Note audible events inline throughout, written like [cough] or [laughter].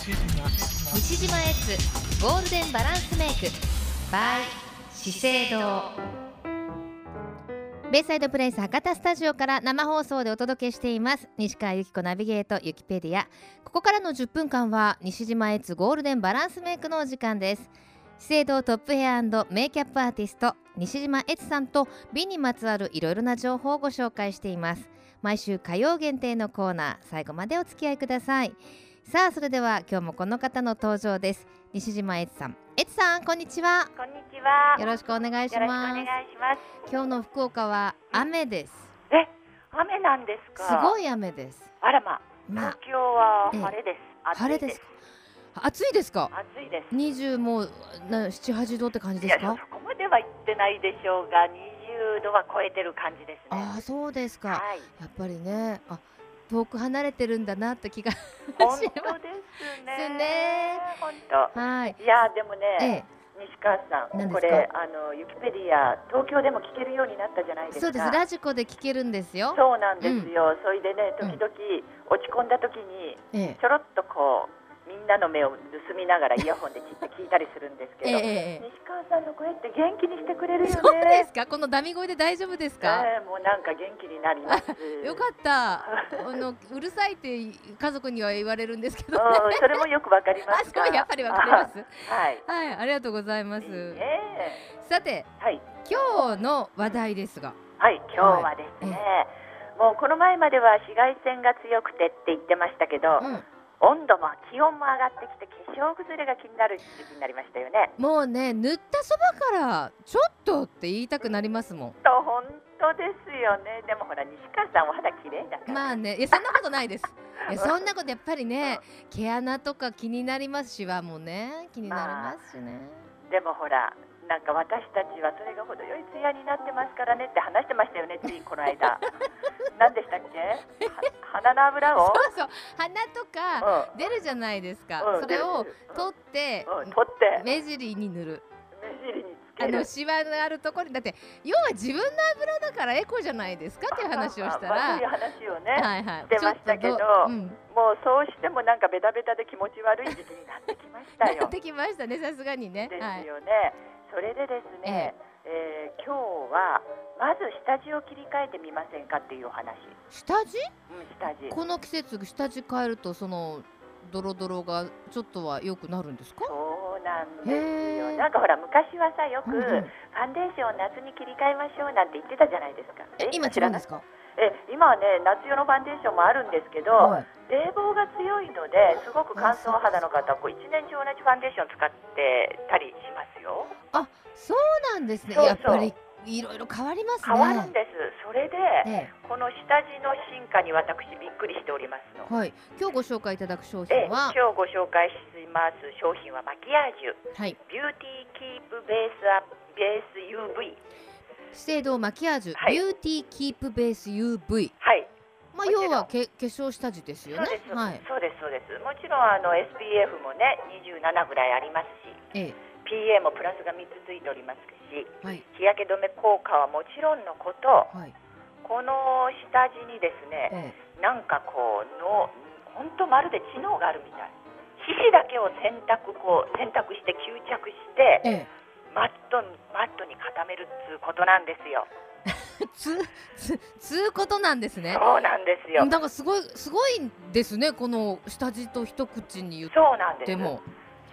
西島エッツゴールデンバランスメイク by 資生堂。ベイサイドプレイス博多スタジオから生放送でお届けしています。西川由紀子ナビゲートユキペディア。ここからの10分間は西島エッツゴールデンバランスメイクのお時間です。資生堂トップヘアメイキャップアーティスト西島悦さんと美にまつわるいろいろな情報をご紹介しています。毎週火曜限定のコーナー最後までお付き合いください。さあそれでは今日もこの方の登場です西島悦さん悦さんこんにちはこんにちは。よろしくお願いしよろしくおます願いします。今日の福岡は雨ですえ、雨なんですか？すごい雨ですあらま、ま東京は晴れです。あ晴れですか？暑いですか？暑いです。20もうな七八度って感じですか？そこまでは行ってないでしょうが、20度は超えてる感じですね。ああそうですかはい。やっぱりねあ遠く離れてるんだなって気が本当しですます。ね。ね。本当。はい。いや、でもね、ええ。西川さん、これ、あの、ユキペディア、東京でも聞けるようになったじゃないですか。そうです。ラジコで聞けるんですよ。そうなんですよ。それでね、うん。時々落ち込んだ時に、ええ。ちょろっとこうみんなの目を盗みながらイヤホンでじっと聞いたりするんですけど、ええええ西川さんの声って元気にしてくれるよね。そうですか？このダミ声で大丈夫ですか、ええもうなんか元気になります。よかった。あのうるさいって家族には言われるんですけど、ね、うん、それもよくわかりまあすすごいやっぱりわかります。あはい。はいありがとうございます。いいね。さてはい。今日の話題ですが。はい、今日はですね、もうこの前までは紫外線が強くてって言ってましたけど、うん温度も気温も上がってきて化粧崩れが気になる時期になりましたよね。もうね塗ったそばからちょっとって言いたくなりますもんと本当ですよね。でもほら西川さんお肌綺麗だから。まあねいやそんなことないです [laughs] いやそんなことやっぱりね毛穴とか気になりますしはもうね気になりますしねでもほらなんか私たちはそれが程よいツヤになってますからねって話してましたよねついこの間。[laughs] 何でしたっけ？は鼻の油を？そうそう。鼻とかう出るじゃないですか、んうん。それを取って、うん。取って。目尻に塗る。目尻につあける。のシワのあるところに。だって要は自分の油だからエコじゃないですか？っていう話をしたら。あまあそういう話をね、はいはいしてましたけどうん、もうそうしてもなんかベタベタで気持ち悪い時期になってきましたなよってきましたねさすがにねですはいよね、それでですね、えー今日はまず下地を切り替えてみませんかっていうお話、下地？うん、下地。この季節下地変えるとそのドロドロがちょっとは良くなるんですか？そうなんですよ。なんかほら昔はさよく、うんうん。ファンデーションを夏に切り替えましょうなんて言ってたじゃないですか。え今違うんですか？え今はね夏用のファンデーションもあるんですけど、はい。冷房が強いのですごく乾燥肌の方はこう一年中同じファンデーション使ってたりしますよなんですね。そうそう。やっぱりいろいろ変わりますね。変わるんです。それで、えこの下地の進化に私びっくりしておりますの。えはい。今日ご紹介いただく商え品は？今日ご紹介します。商品はマキアージュ。はい。ビューティーキープベースアップベース UV 資生堂マキアージュ、はい。ビューティーキープベース UV はいまあ要はけ化粧下地ですよね。そうです、はい。そうですそうです。もちろんあの SPF もね27ぐらいありますし。ええ PA もプラスが3つついておりますしはい。日焼け止め効果はもちろんのことはい。この下地にですねえなんかこうの本当まるで知能があるみたい。皮脂だけを選択こう選択して吸着してええ。マットマットに固めるっつうことなんですよ。え [laughs] つつつうことなんですね。そうなんですよ。なんかすごいすごいですねこの下地と一口に言っそうなんです。ても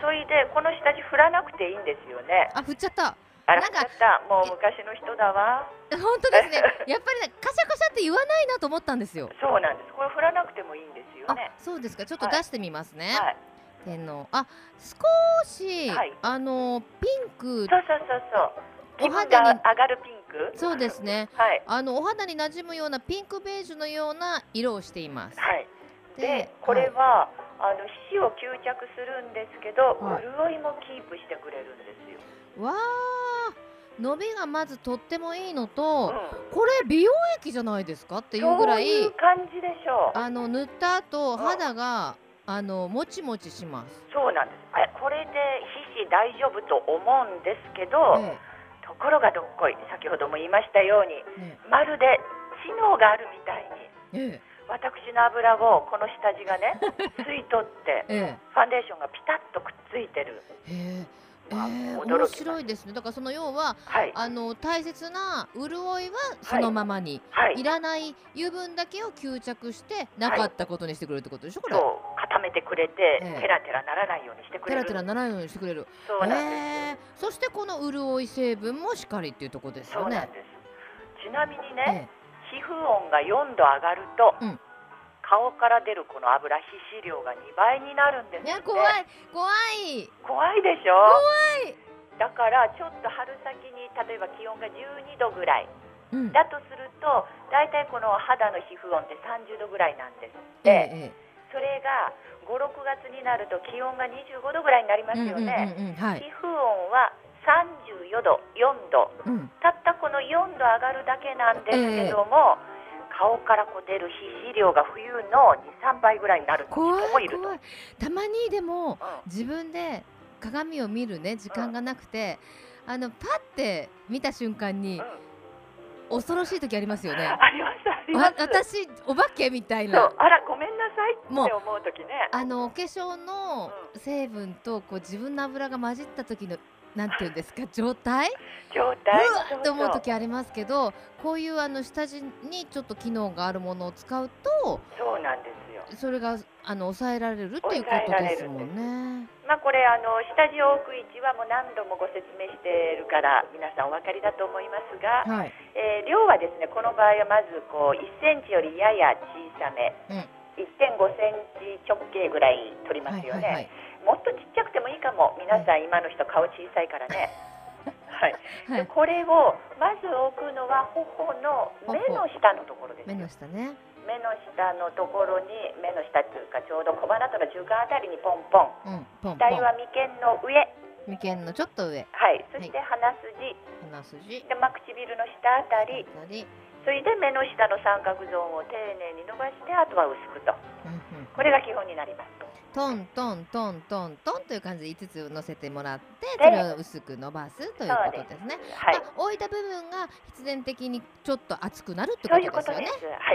それでこの下地振らなくていいんですよね。あ振っちゃった。あらなんかもう昔の人だわ。本当ですね。やっぱりねカシャカシャって言わないなと思ったんですよ。そうなんです。これ振らなくてもいいんですよあねそうですか。ちょっとはい。出してみますね、はい。天皇あ少し、はい。あのピンク。そうそうそうそう。気お肌に上がるピンク？そうですね。はい。あのお肌に馴染むようなピンクベージュのような色をしています。はい。ででこれは、あの皮脂を吸着するんですけど、はい。潤いもキープしてくれるんですよ、わあ伸びがまずとってもいいのと、うん。これ美容液じゃないですかっていうぐらそういいう感じでしょう。あの塗った後ん肌があのもちもちします、そうなんです。あこれで皮脂大丈夫と思うんですけど、え。ところがどっこい。先ほども言いましたようにえ。ねまるで知能があるみたいにええ私の油をこの下地がね [laughs] 吸い取ってえファンデーションがピタッとくっついてる。え。へえー、面す白いですね。だからその要ははい。あの大切な潤いはそのままに、はい。い、らない油分だけを吸着してなかったことにしてくれるってことでしょこれ、そう固めてくれて、ええ。テラテラならないようにしてくテれる。ラテラならないようにしてくれる。そうなんです、へえ。そしてこの潤い成分もしっかりっていうところですよね。ちなみにね、え皮膚温が4度上がると、うん顔から出るこの油皮脂量が2倍になるんですっていや怖い怖い怖いでしょ怖いだからちょっと春先に例えば気温が12度ぐらいうんだとすると大体この肌の皮膚温って30度ぐらいなんですって、ええそれが56月になると気温が25度ぐらいになりますよね、皮膚温は34度4度うんたったこの4度上がるだけなんですけども、顔からこう出る皮脂量が冬の23倍ぐらいになる人怖もいると、い怖いたまにでもうん。自分で鏡を見るね時間がなくて、あのパッて見た瞬間にうん。恐ろしい時ありますよね。ありますありまわす私お化けみたいそなうあらごめんなさいってもう思う時ね。あのお化粧の成分とこう自分の油が混じった時のなんていうんですか？状態？う。状態と思う時ありますけどこういうあの下地にちょっと機能があるものを使うとそうなんですよ。それがあの抑えられるっていうことですもんね。まあこれあの下地を置く位置はもう何度もご説明しているから皆さんお分かりだと思いますが、はい。えー量はですねこの場合はまずこう1センチよりやや小さめ、うん。1.5センチ直径ぐらい取りますよね、はいはいはい。もっとちっちゃくてもいいかも皆さん今の人顔小さいからね [laughs] はい、はい。でこれをまず置くのは頬の目の下のところです目の下ね。目の下のところに目の下というかちょうど小鼻との中間あたりにポンポンうん。ポンポ額は眉間の上ン。眉間のちょっと上。はいそして鼻筋、鼻筋。でまあ唇の下あたりあたり。それで目の下の三角ゾーンを丁寧に伸ばしてあとは薄くと。うんうん。これが基本になります。トントントントントンという感じで5つ乗せてもらってでそれを薄く伸ばすということですね。はい。まあ置いた部分が必然的にちょっと熱くなるってことですよね。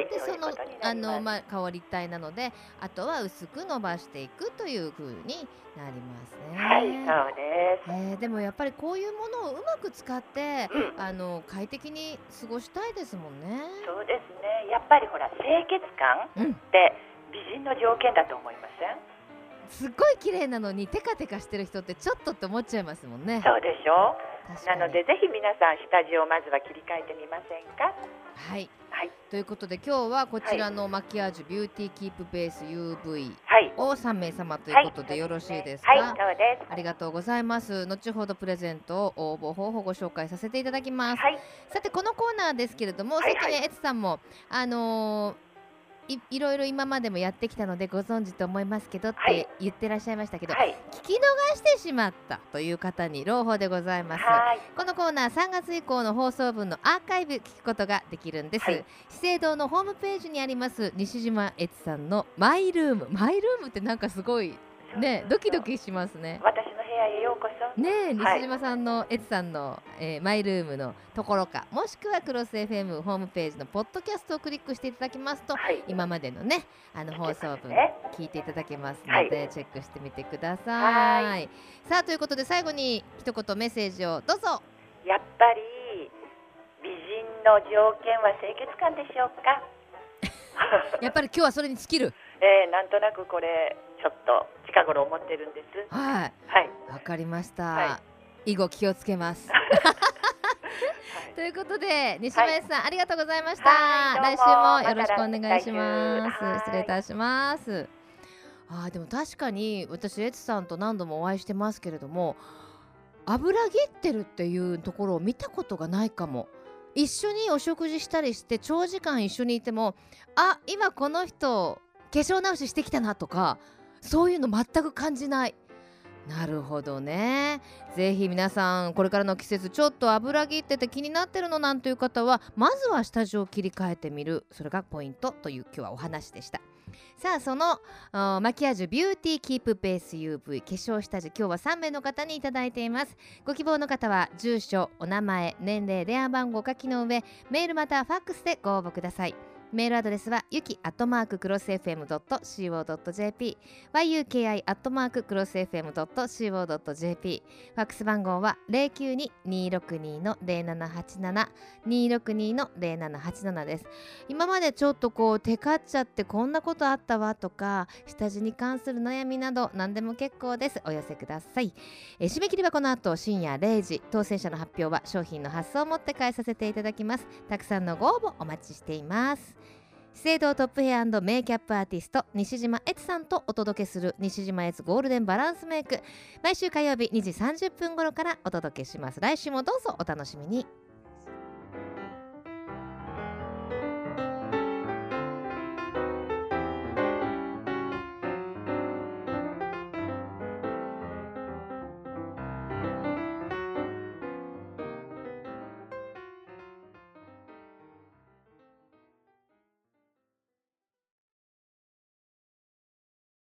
でそうのあのまあ香り体なのであとは薄く伸ばしていくという風になりますね。はいそうですえーでもやっぱりこういうものをうまく使ってうん。あの快適に過ごしたいですもんね。そうですね。やっぱりほら清潔感うん。って美人の条件だと思いません？すっごい綺麗なのにテカテカしてる人ってちょっとって思っちゃいますもんね。そうでしょ？なのでぜひ皆さん下地をまずは切り替えてみませんか？はい。はい。ということで今日はこちらのマキアージュビューティーキープベース UV はい。を3名様ということでよろしいですか、はい。そうです。ありがとうございます。後ほどプレゼントを応募方法をご紹介させていただきます、はい。さてこのコーナーですけれども、はいはい。さっきねエツさんもあのーいいろいろ今までもやってきたのでご存知と思いますけどっはい。て言ってらっしゃいましたけど、はい。聞き逃してしまったという方に朗報でございます。はい。このコーナー3月以降の放送分のアーカイブ聞くことができるんです、はい。資生堂のホームページにあります西島悦さんのマイルーム。マイルームってなんかすごいねドキドキしますね。私のねえはい。西島さんの悦さんの、えーマイルームのところかもしくはクロス FM ホームページのポッドキャストをクリックしていただきますとはい。今までのねあの放送分ね。聞いていただけますのはい。で、チェックしてみてくださはい。さあということで最後に一言メッセージをどうぞ。やっぱり美人の条件は清潔感でしょうか？[laughs] やっぱり今日はそれに尽きる。[laughs] えー、なんとなくこれちょっと近頃思ってるんです。はい。はい。わかりました、は以後気をつけます。はい。[laughs] ということで西村さん、ありがとうございました、はい来週もよろしくお願いします。ま失礼いたします。あーでも確かに私エツさんと何度もお会いしてますけれども油切ってるっていうところを見たことがないかも。一緒にお食事したりして長時間一緒にいてもあ今この人化粧直ししてきたなとかそういうの全く感じない。なるほどね。ぜひ皆さんこれからの季節ちょっと油切ってて気になってるのなんていう方はまずは下地を切り替えてみる。それがポイントという今日はお話でした。さあそのマキアージュビューティーキープベース UV 化粧下地今日は3名の方にいただいています。ご希望の方は住所お名前年齢電話番号書きの上メールまたはファックスでご応募ください。メールアドレスはゆきアットマーククロス FM.co.jp yuki アットマーククロス FM.co.jp ファックス番号は092-262の0787 262の0787です。今までちょっとこうテカっちゃってこんなことあったわとか下地に関する悩みなど何でも結構です。お寄せください。え締め切りはこの後深夜0時。当選者の発表は商品の発送をもって返させていただきます。たくさんのご応募お待ちしています。資生堂トップヘアメイキャップアーティスト西島悦さんとお届けする西島悦ゴールデンバランスメイク。毎週火曜日2時30分頃からお届けします。来週もどうぞお楽しみに。